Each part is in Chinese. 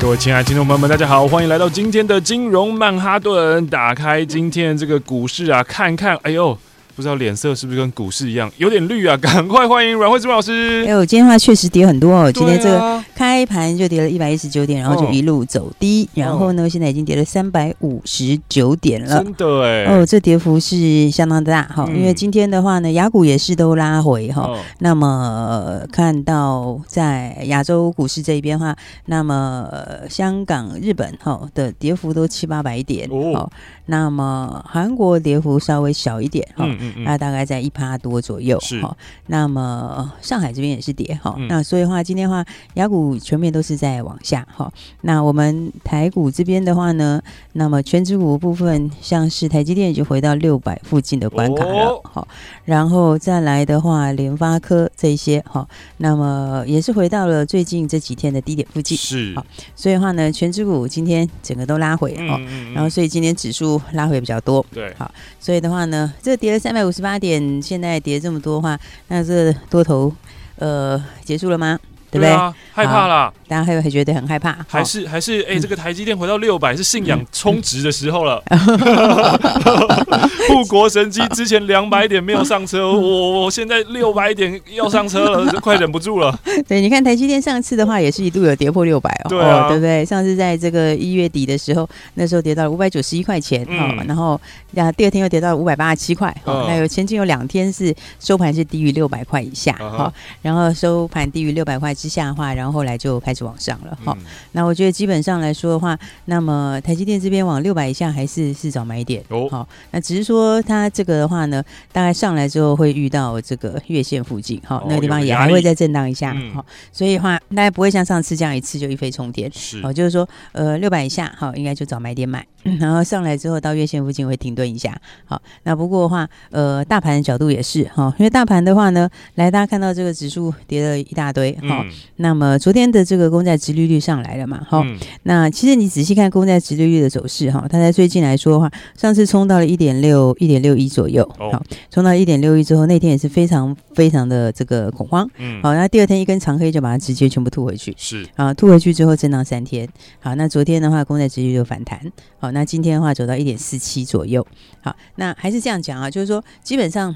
各位亲爱的听众朋友们，大家好，欢迎来到今天的金融曼哈顿。打开今天这个股市啊，看看，哎呦。不知道脸色是不是跟股市一样有点绿啊？赶快欢迎阮慧芝老师。哎呦，今天的话确实跌很多哦。今天这个开盘就跌了一百一十九点，然后就一路走低，然后呢，现在已经跌了三百五十九点了。真的哎，哦，这跌幅是相当大哈。因为今天的话呢，亚股也是都拉回哈。那么看到在亚洲股市这一边的话，那么香港、日本哈的跌幅都七八百点哦。那么韩国跌幅稍微小一点哈。那大概在一趴多左右，是哈。那么上海这边也是跌哈。那所以的话，今天的话，雅股全面都是在往下哈。那我们台股这边的话呢，那么全指股部分，像是台积电已经回到六百附近的关卡了哈。然后再来的话，联发科这一些哈，那么也是回到了最近这几天的低点附近，是。所以的话呢，全指股今天整个都拉回哈。然后所以今天指数拉回比较多，对。好，所以的话呢，这跌了三百。五十八点，现在跌这么多的话，那这多头呃结束了吗？对不对？啊，害怕了。大家还会觉得很害怕，还是还是哎、欸，这个台积电回到六百是信仰充值的时候了。护国神机之前两百点没有上车，我我现在六百点要上车了，就快忍不住了。对，你看台积电上次的话也是一度有跌破六百哦，对啊，对不对？上次在这个一月底的时候，那时候跌到了五百九十一块钱哦，然后呀第二天又跌到了五百八十七块哦，那有前进有两天是收盘是低于六百块以下哈，然后收盘低于六百块之下的话，然后后来就开始。往上了哈，嗯、那我觉得基本上来说的话，那么台积电这边往六百以下还是是找买点哦。好，那只是说它这个的话呢，大概上来之后会遇到这个月线附近，哈，那个地方也还会再震荡一下，好，所以的话大家不会像上次这样一次就一飞冲天，是，好，就是说呃六百以下，好，应该就找买点买，然后上来之后到月线附近会停顿一下，好，那不过的话，呃，大盘的角度也是哈，因为大盘的话呢，来大家看到这个指数跌了一大堆，好，那么昨天的这个。公债殖利率上来了嘛？好，嗯、那其实你仔细看公债殖利率的走势哈，它在最近来说的话，上次冲到了一点六、一点六一左右，好，冲到一点六一之后，那天也是非常非常的这个恐慌，嗯，好，那第二天一根长黑就把它直接全部吐回去，是啊，吐回去之后震荡三天，好，那昨天的话公债殖利率就反弹，好，那今天的话走到一点四七左右，好，那还是这样讲啊，就是说基本上。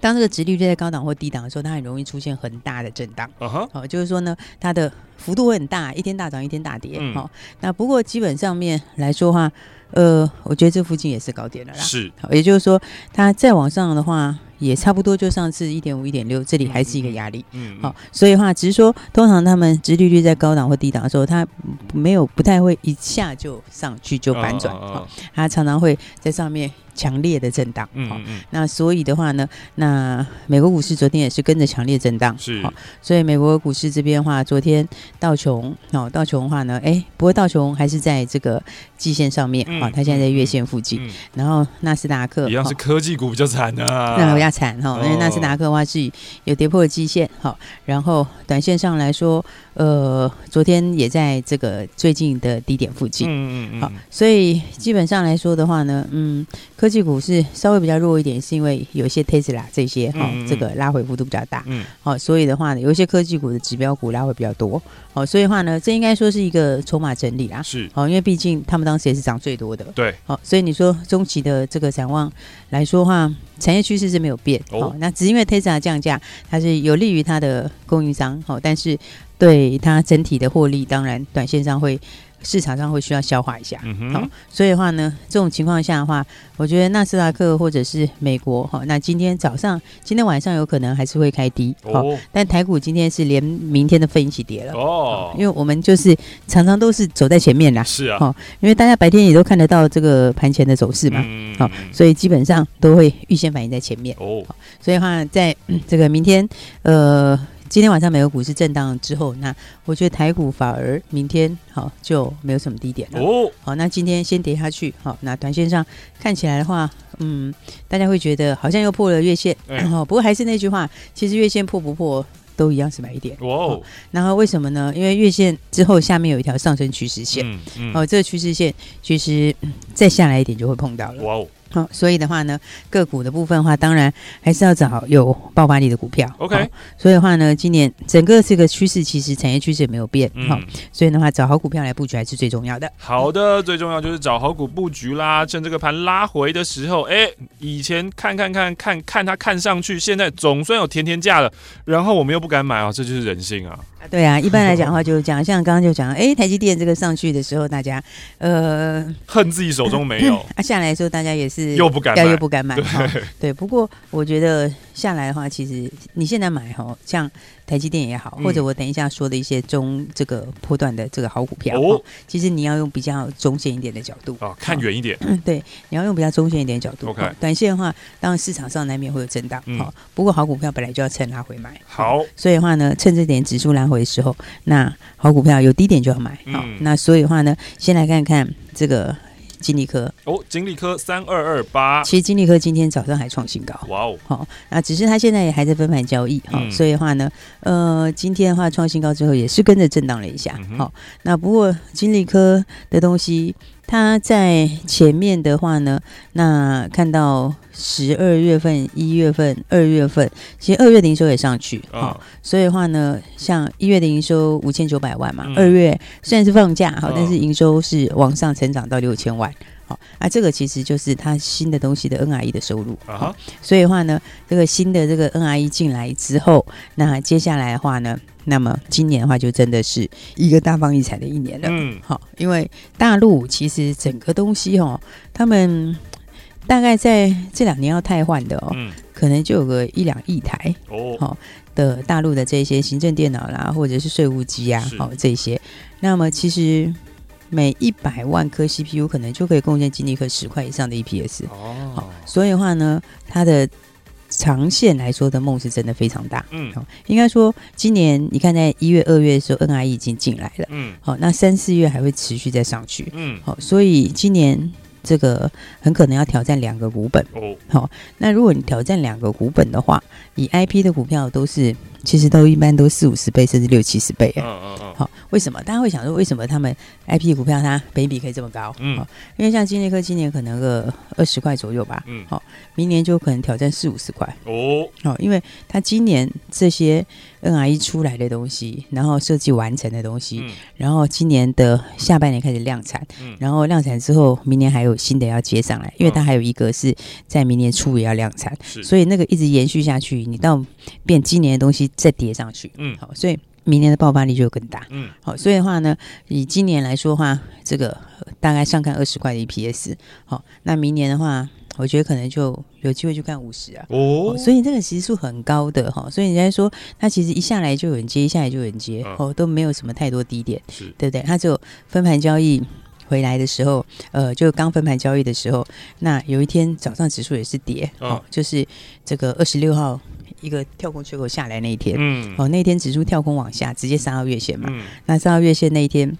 当这个殖利率在高档或低档的时候，它很容易出现很大的震荡。好、uh huh. 哦，就是说呢，它的幅度会很大，一天大涨，一天大跌。好、嗯哦，那不过基本上面来说的话，呃，我觉得这附近也是高点了啦。是，好，也就是说，它再往上的话。也差不多，就上次一点五、一点六，这里还是一个压力。嗯，好、嗯哦，所以的话，只是说，通常他们殖利率在高档或低档的时候，它没有不太会一下就上去就反转，哦，它常常会在上面强烈的震荡。嗯，嗯，嗯那所以的话呢，那美国股市昨天也是跟着强烈震荡。是、哦，所以美国股市这边的话，昨天道琼，哦，道琼的话呢，哎，不过道琼还是在这个季线上面，啊、嗯，它现在在月线附近。然后纳斯达克一样是科技股比较惨的、啊。那惨哈，因为纳斯达克的话是有跌破了基线哈，然后短线上来说，呃，昨天也在这个最近的低点附近，嗯嗯嗯，好，所以基本上来说的话呢，嗯，科技股是稍微比较弱一点，是因为有一些 Tesla 这些哈，这个拉回幅度比较大，嗯，好，所以的话呢，有一些科技股的指标股拉回比较多，好，所以的话呢，这应该说是一个筹码整理啦，是，好，因为毕竟他们当时也是涨最多的，对，好，所以你说中期的这个展望来说的话。产业趋势是没有变，好、哦，那只因为 Tesla 降价，它是有利于它的供应商，好，但是对它整体的获利，当然短线上会。市场上会需要消化一下，好、嗯哼。哦，所以的话呢，这种情况下的话，我觉得纳斯达克或者是美国，哈、哦，那今天早上、今天晚上有可能还是会开低，好、哦，但台股今天是连明天的份一起跌了，哦，哦，因为我们就是常常都是走在前面啦，是啊，哦，因为大家白天也都看得到这个盘前的走势嘛，好、所以基本上都会预先反映在前面，哦，所以的话在、嗯、这个明天，呃。今天晚上美国股市震荡之后，那我觉得台股反而明天好就没有什么低点了。哦，好，那今天先跌下去。好，那短线上看起来的话，嗯，大家会觉得好像又破了月线。然后，不过还是那句话，其实月线破不破都一样是买一点。哇哦。然后为什么呢？因为月线之后下面有一条上升趋势线。嗯嗯。哦，这个趋势线其实再下来一点就会碰到了。哇哦。好，所以的话呢，个股的部分的话，当然还是要找有爆发力的股票。OK，所以的话呢，今年整个这个趋势其实产业趋势也没有变。好、嗯，所以的话，找好股票来布局还是最重要的。好的，最重要就是找好股布局啦。趁这个盘拉回的时候，哎，以前看看看看看它看上去，现在总算有甜甜价了，然后我们又不敢买啊，这就是人性啊。对啊，一般来讲的话就是讲，像刚刚就讲，哎，台积电这个上去的时候，大家呃恨自己手中没有，啊下来的时候大家也是又不敢买，又不敢买，对，对。不过我觉得下来的话，其实你现在买哈，像。台积电也好，或者我等一下说的一些中这个波段的这个好股票，哦，其实你要用比较中线一点的角度啊，看远一点。嗯，对，你要用比较中线一点的角度。OK，短线的话，当然市场上难免会有震荡。好，不过好股票本来就要趁拉回买。好，所以的话呢，趁这点指数拉回的时候，那好股票有低点就要买。好，那所以的话呢，先来看看这个。金利科。哦，金利科三二二八，其实金利科今天早上还创新高，哇哦，好，那只是它现在也还在分盘交易，好、嗯，所以的话呢，呃，今天的话创新高之后也是跟着震荡了一下，好、嗯，那不过金利科的东西，它在前面的话呢，那看到十二月份、一月份、二月份，其实二月的营收也上去，好、哦，所以的话呢，像一月的营收五千九百万嘛，二、嗯、月虽然是放假，好，但是营收是往上成长到六千万。好，啊，这个其实就是它新的东西的 NRE 的收入。啊，所以的话呢，这个新的这个 NRE 进来之后，那接下来的话呢，那么今年的话就真的是一个大放异彩的一年了。嗯，好，因为大陆其实整个东西哦，他们大概在这两年要汰换的哦，嗯，可能就有个一两亿台哦，好的大陆的这些行政电脑啦，或者是税务机啊，好这些，那么其实。每一百万颗 CPU 可能就可以贡献金利科十块以上的 EPS 哦，好，所以的话呢，它的长线来说的梦是真的非常大，嗯，好，应该说今年你看在一月、二月的时候，NIE 已经进来了，嗯，好，那三四月还会持续再上去，嗯，好，所以今年这个很可能要挑战两个股本。哦，好，那如果你挑战两个股本的话，以 IP 的股票都是。其实都一般都四五十倍，甚至六七十倍啊。嗯嗯嗯。好，为什么？大家会想说，为什么他们 IP 股票它本益比可以这么高？嗯。因为像金立科今年可能个二十块左右吧。嗯。好，明年就可能挑战四五十块。哦。好，因为它今年这些 NRE 出来的东西，然后设计完成的东西，嗯、然后今年的下半年开始量产，嗯、然后量产之后，明年还有新的要接上来，因为它还有一个是在明年初也要量产，是所以那个一直延续下去，你到变今年的东西。再叠上去，嗯，好，所以明年的爆发力就更大，嗯，好，所以的话呢，以今年来说的话，这个大概上看二十块的 EPS，好，那明年的话，我觉得可能就有机会去看五十啊，哦，所以这个其实数很高的哈，所以人家说它其实一下来就有人接，一下来就有人接，哦，都没有什么太多低点，是。对不对？它只有分盘交易回来的时候，呃，就刚分盘交易的时候，那有一天早上指数也是跌，哦，就是这个二十六号。一个跳空缺口下来那一天，嗯，哦，那天指数跳空往下，直接杀到月线嘛，嗯，那杀到月线那一天，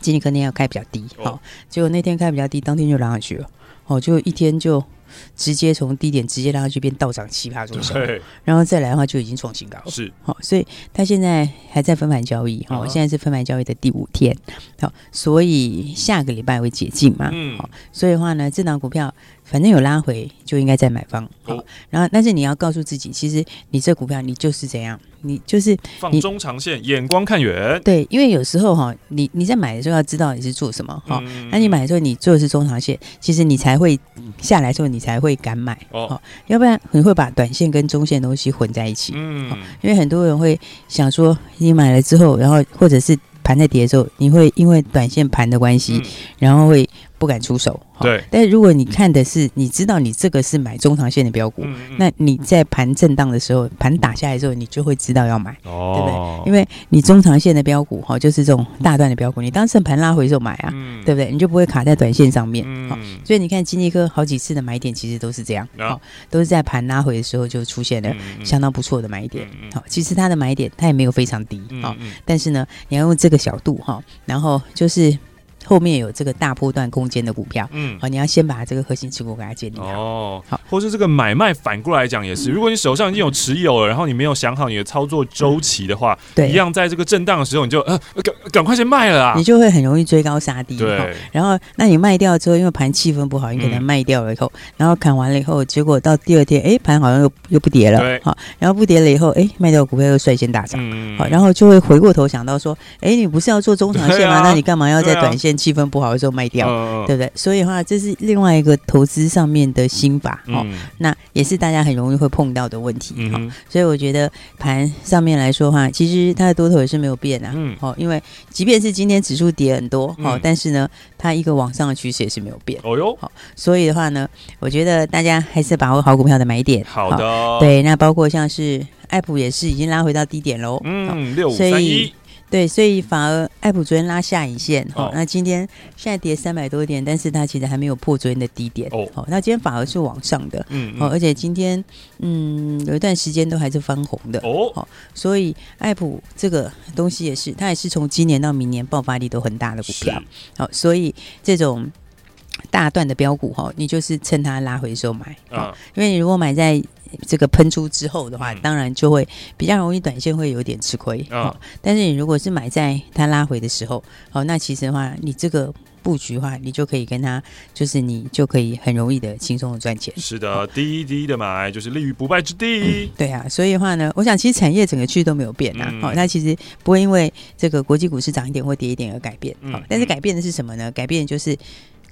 今天肯定要开比较低，好，哦，结果那天开比较低，当天就拉上去了，哦，就一天就。直接从低点直接拉上去，变倒涨七趴左右，对。然后再来的话就已经创新高。了。是，好，所以它现在还在分盘交易，好，现在是分盘交易的第五天，好，所以下个礼拜会解禁嘛，嗯，好，所以的话呢，这档股票反正有拉回，就应该在买方，好，然后但是你要告诉自己，其实你这股票你就是这样。你就是放中长线，眼光看远。对，因为有时候哈，你你在买的时候要知道你是做什么哈。那、嗯、你买的时候，你做的是中长线，其实你才会下来之后，你才会敢买哦。要不然你会把短线跟中线东西混在一起。嗯，因为很多人会想说，你买了之后，然后或者是盘在跌的时候，你会因为短线盘的关系，嗯、然后会不敢出手。对，但是如果你看的是，你知道你这个是买中长线的标股，那你在盘震荡的时候，盘打下来之后，你就会知道要买，哦、对不对？因为你中长线的标股哈，就是这种大段的标股，你当时盘拉回的时候买啊，嗯、对不对？你就不会卡在短线上面。所以你看金立科好几次的买点其实都是这样，都是在盘拉回的时候就出现了相当不错的买点。好，其实它的买点它也没有非常低，好，但是呢，你要用这个小度哈，然后就是。后面有这个大波段空间的股票，嗯，好，你要先把这个核心持股给它建立好，哦，好，或是这个买卖反过来讲也是，如果你手上已经有持有了，然后你没有想好你的操作周期的话，对，一样在这个震荡的时候，你就呃赶赶快先卖了啊，你就会很容易追高杀低，对，然后那你卖掉之后，因为盘气氛不好，你可能卖掉了以后，然后砍完了以后，结果到第二天，哎，盘好像又又不跌了，对，好，然后不跌了以后，哎，卖掉股票又率先大涨，好，然后就会回过头想到说，哎，你不是要做中长线吗？那你干嘛要在短线？气氛不好的时候卖掉，嗯、对不对？所以的话，这是另外一个投资上面的心法哦。嗯、那也是大家很容易会碰到的问题哈、嗯哦。所以我觉得盘上面来说的话，其实它的多头也是没有变啊。嗯。哦，因为即便是今天指数跌很多，哦，嗯、但是呢，它一个往上的趋势也是没有变。哦哟。好，所以的话呢，我觉得大家还是把握好股票的买点。好的。哦、对，那包括像是爱普也是已经拉回到低点喽。嗯，六五三一。对，所以反而爱普昨天拉下影线，哦，那今天现在跌三百多点，但是它其实还没有破昨天的低点，哦，那今天反而是往上的，嗯，哦，而且今天嗯有一段时间都还是翻红的，哦，好所以爱普这个东西也是，它也是从今年到明年爆发力都很大的股票，好，所以这种大段的标股哈，你就是趁它拉回的时候买，啊，因为你如果买在。这个喷出之后的话，当然就会比较容易短线会有点吃亏。哦，但是你如果是买在它拉回的时候，哦，那其实的话，你这个布局的话，你就可以跟它，就是你就可以很容易的轻松的赚钱。是的，滴滴的买就是立于不败之地。对啊，所以的话呢，我想其实产业整个趋势都没有变呐。好，那其实不会因为这个国际股市涨一点或跌一点而改变。好，但是改变的是什么呢？改变的就是。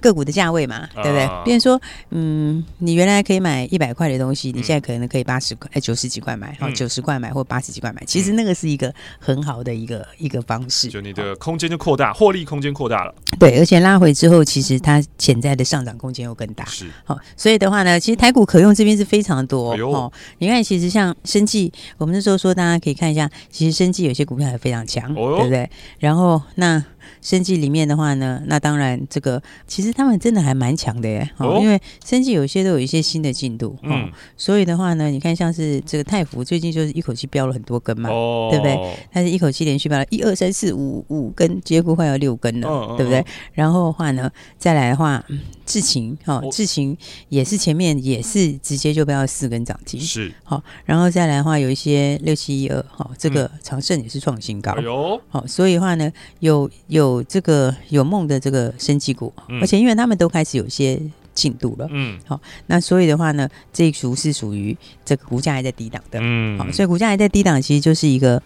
个股的价位嘛，对不对？比如说，嗯，你原来可以买一百块的东西，你现在可能可以八十块、哎九十几块买，好九十块买或八十几块买。其实那个是一个很好的一个一个方式，就你的空间就扩大，获利空间扩大了。对，而且拉回之后，其实它潜在的上涨空间又更大。是，好，所以的话呢，其实台股可用这边是非常多哦。你看，其实像生技，我们那时候说大家可以看一下，其实生技有些股票还非常强，对不对？然后那。生计里面的话呢，那当然这个其实他们真的还蛮强的耶，哦，因为生计有些都有一些新的进度，嗯，所以的话呢，你看像是这个泰福最近就是一口气飙了很多根嘛，哦，对不对？它是一口气连续飙了一二三四五五根，结果快要六根了，哦、对不对？然后的话呢，再来的话，智勤哈，智勤也是前面也是直接就飙了四根涨停，是。好，然后再来的话有一些六七一二，哈，这个长盛也是创新高，有好，所以的话呢，有有。这个有梦的这个生技股，嗯、而且因为他们都开始有些进度了，嗯，好，那所以的话呢，这一组是属于这个股价还在低档的，嗯，好，所以股价还在低档，其实就是一个。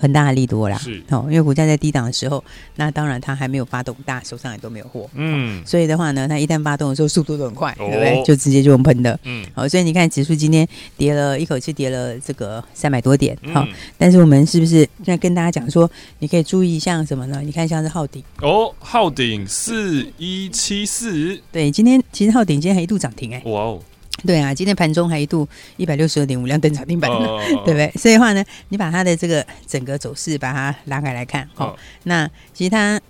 很大的利多啦，是。哦，因为股价在低档的时候，那当然它还没有发动，大家手上也都没有货，嗯，所以的话呢，它一旦发动的时候，速度都很快，哦、对不对？就直接就喷的，嗯，好，所以你看指数今天跌了一口气跌了这个三百多点，好、嗯，但是我们是不是现在跟大家讲说，你可以注意像什么呢？你看像是浩鼎。哦，浩鼎四一七四，对，今天其实浩鼎今天还一度涨停哎，哇哦。对啊，今天盘中还一度一百六十二点五量登涨停板，oh, 对不对？所以的话呢，你把它的这个整个走势把它拉开来看，好、oh. 哦，那其实它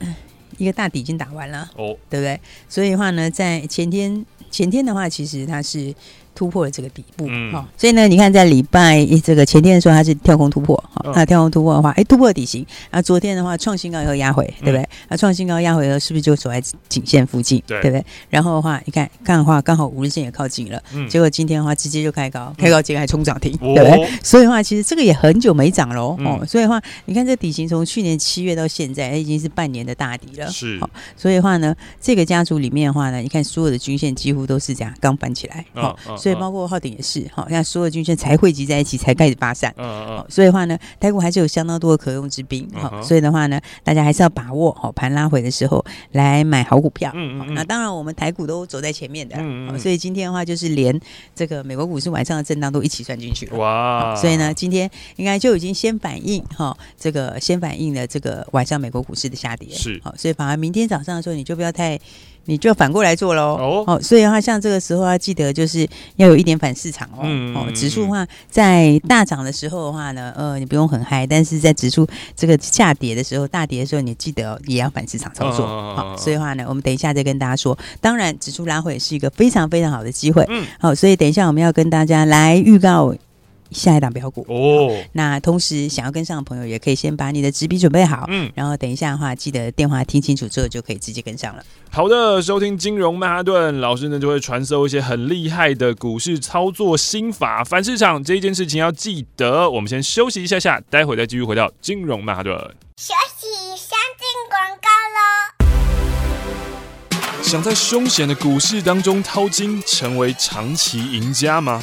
一个大底已经打完了，哦，oh. 对不对？所以的话呢，在前天前天的话，其实它是。突破了这个底部，嗯，好，所以呢，你看在礼拜这个前天的时候，它是跳空突破，好，那跳空突破的话，哎，突破底型，那昨天的话创新高以后压回，对不对？那创新高压回后，是不是就走在颈线附近，对不对？然后的话，你看看的话，刚好五日线也靠近了，结果今天的话直接就开高，开高结果还冲涨停，对不对？所以的话，其实这个也很久没涨喽，哦，所以的话，你看这底型从去年七月到现在，已经是半年的大底了，是，好，所以的话呢，这个家族里面的话呢，你看所有的均线几乎都是这样刚翻起来，好，所以。包括浩鼎也是，好，像所有均线才汇集在一起，才开始发散。嗯嗯。所以的话呢，台股还是有相当多的可用之兵。好，所以的话呢，大家还是要把握好盘拉回的时候来买好股票。嗯嗯。那当然，我们台股都走在前面的。嗯嗯。所以今天的话，就是连这个美国股市晚上的震荡都一起算进去了。哇。所以呢，今天应该就已经先反映哈，这个先反映了这个晚上美国股市的下跌。是。好，所以反而明天早上的时候，你就不要太。你就反过来做喽。哦，哦，所以的话，像这个时候要记得，就是要有一点反市场哦。嗯、哦，指数的话，在大涨的时候的话呢，呃，你不用很嗨；但是在指数这个下跌的时候，大跌的时候，你记得、哦、也要反市场操作。好、所以的话呢，我们等一下再跟大家说。当然，指数拉回是一个非常非常好的机会。嗯，好，所以等一下我们要跟大家来预告。下一档标股哦，那同时想要跟上的朋友，也可以先把你的纸笔准备好，嗯，然后等一下的话，记得电话听清楚之后，就可以直接跟上了。好的，收听金融曼哈顿老师呢，就会传授一些很厉害的股市操作心法。反市场这一件事情要记得。我们先休息一下下，待会再继续回到金融曼哈顿。休息，先进广告喽。想在凶险的股市当中淘金，成为长期赢家吗？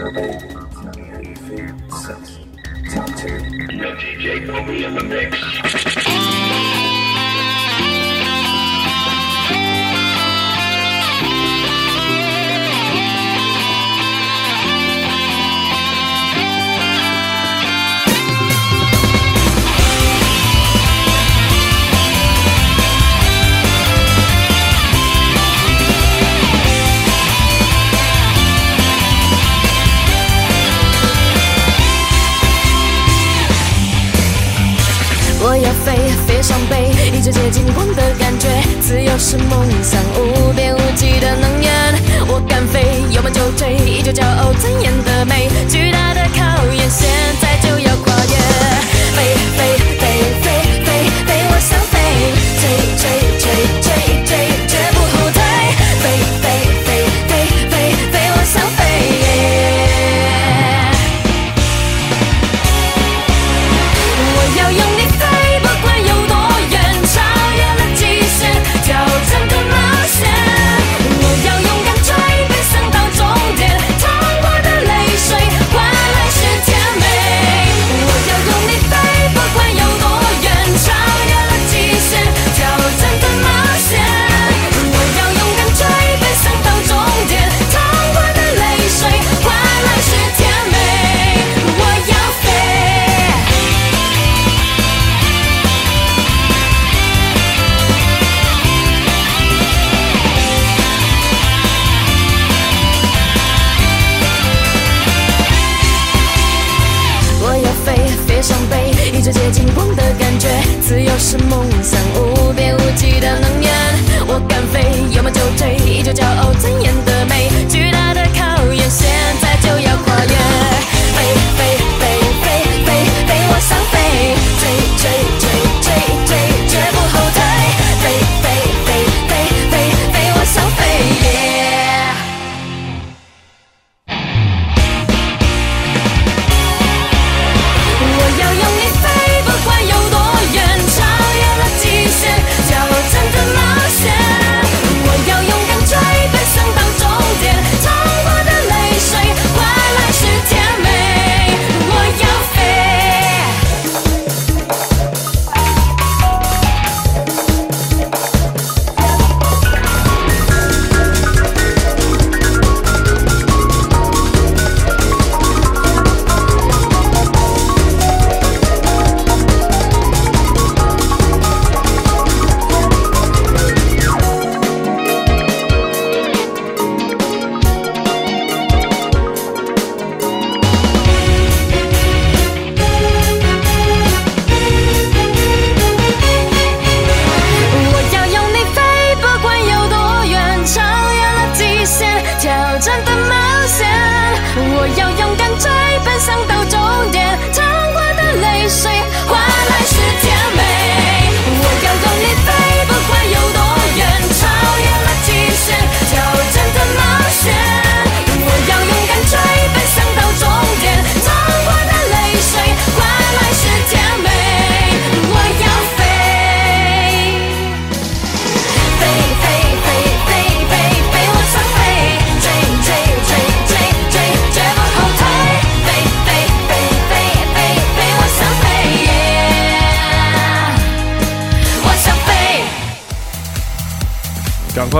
survey, tell me how you feel, such, talk to. No DJ, put me in the mix. 背，一直接近光的感觉，自由是梦想，无边无际的能源。我敢飞，有梦就追，依旧骄傲尊严的美。巨大的考验，现在就要跨越。飞飞飞飞飞飞，我想飞，追追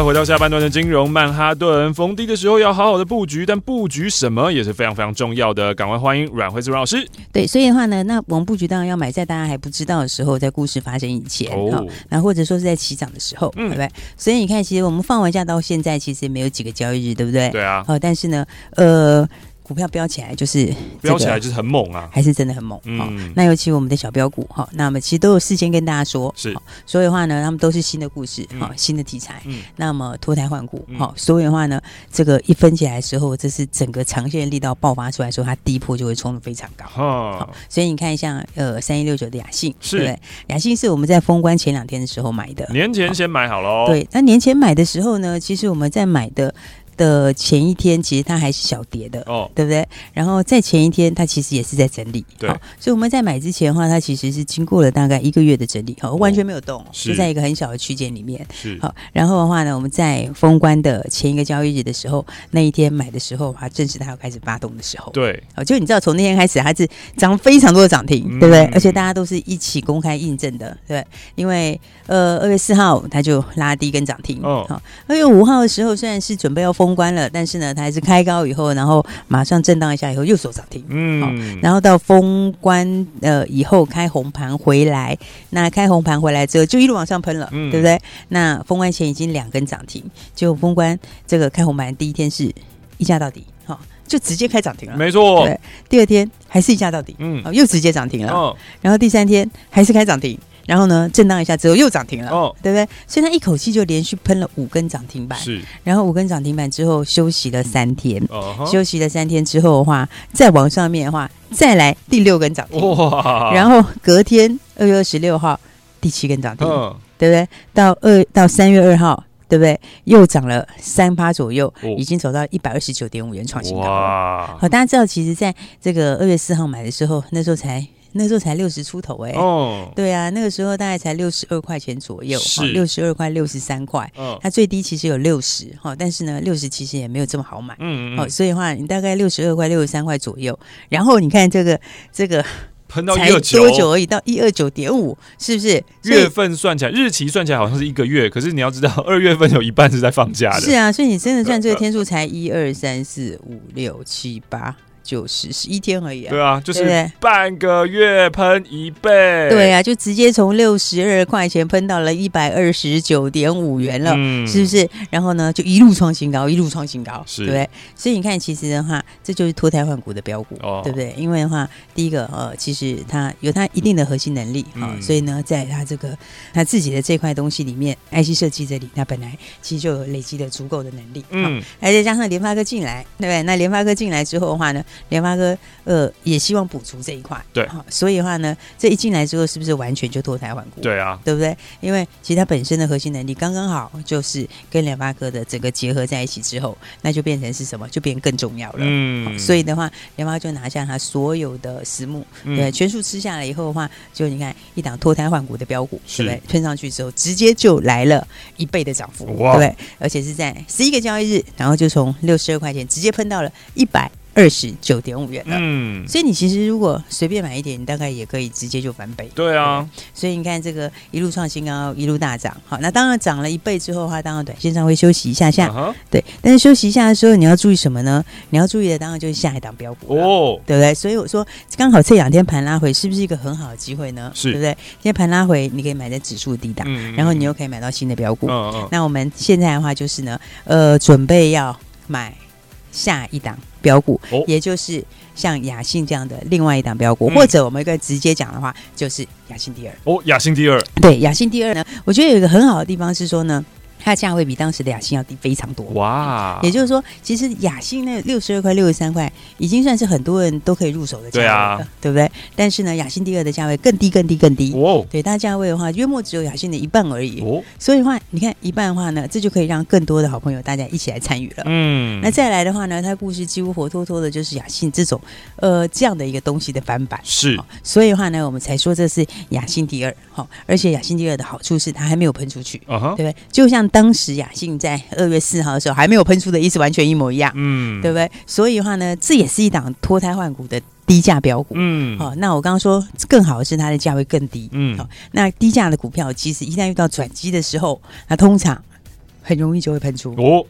快回到下半段的金融曼哈顿，逢低的时候要好好的布局，但布局什么也是非常非常重要的。赶快欢迎阮慧子老师。对，所以的话呢，那我们布局当然要买在大家还不知道的时候，在故事发生以前，哦，那或者说是在起涨的时候，嗯，对不对？所以你看，其实我们放完假到现在，其实也没有几个交易日，对不对？对啊。好，但是呢，呃。股票飙起来就是飙起来就是很猛啊，还是真的很猛。嗯，那尤其我们的小标股哈，那么其实都有事先跟大家说，是，所以的话呢，他们都是新的故事哈，新的题材。嗯，那么脱胎换骨哈，所以的话呢，这个一分起来的时候，这是整个长线力道爆发出来的时候，它第一波就会冲的非常高。好，所以你看一下呃三一六九的雅信，是。对，雅信是我们在封关前两天的时候买的，年前先买好喽。对，那年前买的时候呢，其实我们在买的。的前一天，其实它还是小跌的，哦，对不对？然后在前一天，它其实也是在整理，对。所以我们在买之前的话，它其实是经过了大概一个月的整理，好，完全没有动，就在一个很小的区间里面，是。好，然后的话呢，我们在封关的前一个交易日的时候，那一天买的时候，它正是它要开始发动的时候，对。好，就你知道，从那天开始，它是涨非常多的涨停，对不对？而且大家都是一起公开印证的，对。因为呃，二月四号它就拉第一根涨停，哦。好，二月五号的时候，虽然是准备要封关了，但是呢。它还是开高以后，然后马上震荡一下以后又收涨停，嗯，然后到封关呃以后开红盘回来，那开红盘回来之后就一路往上喷了，嗯，对不对？那封关前已经两根涨停，就封关这个开红盘第一天是一价到底，好，就直接开涨停了，没错，对，第二天还是一价到底，嗯，又直接涨停了，哦，然后第三天还是开涨停。然后呢，震荡一下之后又涨停了，哦，对不对？所以它一口气就连续喷了五根涨停板，是。然后五根涨停板之后休息了三天，哦，休息了三天之后的话，再往上面的话，再来第六根涨停，哇！然后隔天二月二十六号第七根涨停，哦，对不对？到二到三月二号，对不对？又涨了三趴左右，哦，已经走到一百二十九点五元创新高。哇！好，大家知道，其实在这个二月四号买的时候，那时候才。那时候才六十出头哎、欸，哦，对啊，那个时候大概才六十二块钱左右，是。六十二块六十三块，嗯，它最低其实有六十哈，但是呢，六十其实也没有这么好买，嗯嗯，好，所以的话你大概六十二块六十三块左右，然后你看这个这个喷到一二九。多久而已，到一二九点五，是不是？月份算起来，日期算起来好像是一个月，可是你要知道，二月份有一半是在放假的，是啊，所以你真的算这个 天数才一二三四五六七八。就是十一天而已啊！对啊，就是半个月喷一倍。对啊，就直接从六十二块钱喷到了一百二十九点五元了，嗯，是不是？然后呢，就一路创新高，一路创新高，是对不对？所以你看，其实的话，这就是脱胎换骨的标股，哦，对不对？因为的话，第一个呃，其实它有它一定的核心能力啊，嗯，所以呢，在它这个它自己的这块东西里面，IC 设计这里，它本来其实就有累积的足够的能力，嗯，而再加上联发科进来，对不对？那联发科进来之后的话呢？联发科呃也希望补足这一块，对，所以的话呢，这一进来之后，是不是完全就脱胎换骨？对啊，对不对？因为其实它本身的核心能力刚刚好，就是跟联发科的整个结合在一起之后，那就变成是什么？就变更重要了。嗯，所以的话，联发科就拿下它所有的私募，嗯、对，全数吃下来以后的话，就你看一档脱胎换骨的标股，对不对？喷上去之后，直接就来了一倍的涨幅，对不对？而且是在十一个交易日，然后就从六十二块钱直接喷到了一百。二十九点五元了，嗯，所以你其实如果随便买一点，你大概也可以直接就翻倍。对啊，所以你看这个一路创新高，一路大涨。好，那当然涨了一倍之后的话，当然短线上会休息一下下。Uh huh、对，但是休息一下的时候，你要注意什么呢？你要注意的当然就是下一档标股哦，对不对？所以我说刚好这两天盘拉回，是不是一个很好的机会呢？是，对不对？今天盘拉回，你可以买在指数低档，嗯、然后你又可以买到新的标股。那我们现在的话就是呢，呃，准备要买。下一档标股，哦、也就是像雅信这样的另外一档标股，嗯、或者我们可以直接讲的话，就是雅信第二。哦，雅信第二。对，雅信第二呢，我觉得有一个很好的地方是说呢，它的价位比当时的雅信要低非常多。哇！也就是说，其实雅信那六十二块、六十三块，已经算是很多人都可以入手的价位了，对啊，对不对？但是呢，雅信第二的价位更低、更低、更低。哦，对，它价位的话，约莫只有雅信的一半而已。哦，所以的话，你看一半的话呢，这就可以让更多的好朋友大家一起来参与了。嗯，那再来的话呢，它故事几乎活脱脱的就是雅信这种呃这样的一个东西的翻版。是，所以的话呢，我们才说这是雅信第二。好，而且雅信第二的好处是它还没有喷出去，uh huh、对不对？就像当时雅信在二月四号的时候还没有喷出的意思完全一模一样，嗯，对不对？所以的话呢，这也是一档脱胎换骨的低价标股，嗯，好，那我刚刚说更好的是它的价位更低，嗯，好，那低价的股票其实一旦遇到转机的时候，那通常很容易就会喷出哦。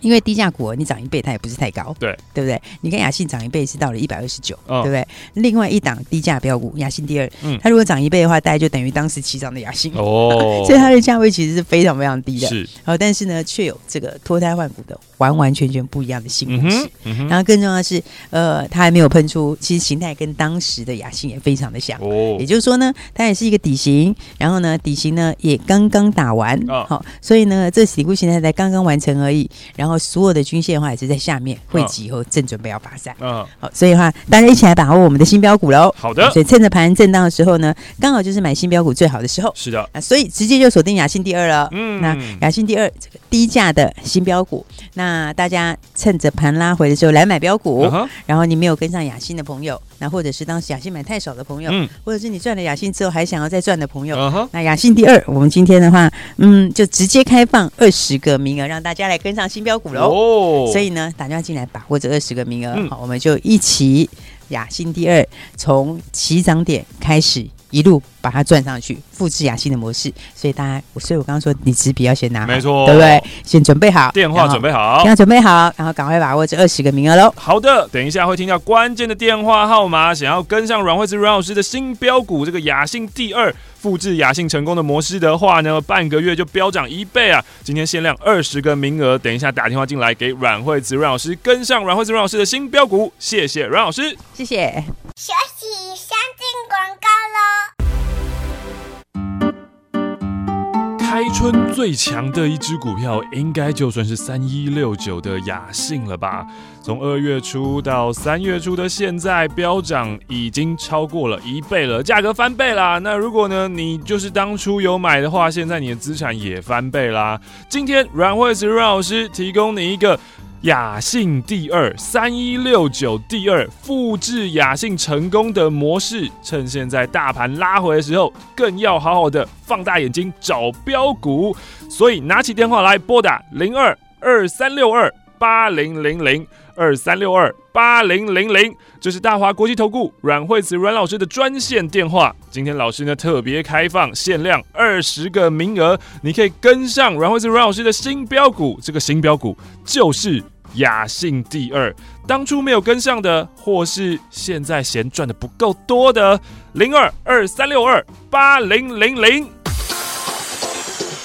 因为低价股，你涨一倍，它也不是太高，对。对不对？你看雅信涨一倍是到了一百二十九，对不对？另外一档低价标股雅信第二，嗯，它如果涨一倍的话，大概就等于当时起涨的雅信。哦，所以它的价位其实是非常非常低的，是。好，但是呢，却有这个脱胎换骨的完完全全不一样的新故事。然后更重要的是，呃，它还没有喷出，其实形态跟当时的雅信也非常的像。哦。也就是说呢，它也是一个底型，然后呢，底型呢也刚刚打完，好，所以呢，这底部形态才刚刚完成而已，然后。所有的均线的话也是在下面汇集以后，正准备要发散。嗯，好，所以的话，大家一起来把握我们的新标股喽。好的，所以趁着盘震荡的时候呢，刚好就是买新标股最好的时候。是的，啊，所以直接就锁定雅信第二了。嗯，那雅信第二这个低价的新标股，那大家趁着盘拉回的时候来买标股。Uh 然后你没有跟上雅信的朋友，那或者是当时雅信买太少的朋友，嗯、或者是你赚了雅信之后还想要再赚的朋友，uh huh、那雅信第二，我们今天的话，嗯，就直接开放二十个名额，让大家来跟上新标股喽。哦，所以呢，打电话进来把握这二十个名额，嗯、好，我们就一起雅信第二从起涨点开始。一路把它转上去，复制雅信的模式，所以大家，所以我刚刚说，你纸笔要先拿，没错，对不对？先准备好，电话准备好，要准备好，然后赶快把握这二十个名额喽。好的，等一下会听到关键的电话号码，想要跟上阮惠慈阮老师的新标股，这个雅信第二复制雅信成功的模式的话呢，半个月就飙涨一倍啊！今天限量二十个名额，等一下打电话进来给阮惠子阮老师跟上阮惠子阮老师的新标股，谢谢阮老师，谢谢。春最强的一只股票，应该就算是三一六九的雅信了吧？从二月初到三月初的现在，飙涨已经超过了一倍了，价格翻倍啦。那如果呢，你就是当初有买的话，现在你的资产也翻倍啦。今天阮惠慈阮老师提供你一个。雅信第二三一六九第二复制雅信成功的模式，趁现在大盘拉回的时候，更要好好的放大眼睛找标股。所以拿起电话来拨打零二二三六二八零零零二三六二八零零零，这是大华国际投顾阮惠慈阮老师的专线电话。今天老师呢特别开放限量二十个名额，你可以跟上阮惠慈阮老师的新标股。这个新标股就是。雅信第二，当初没有跟上的，或是现在嫌赚的不够多的，零二二三六二八零零零，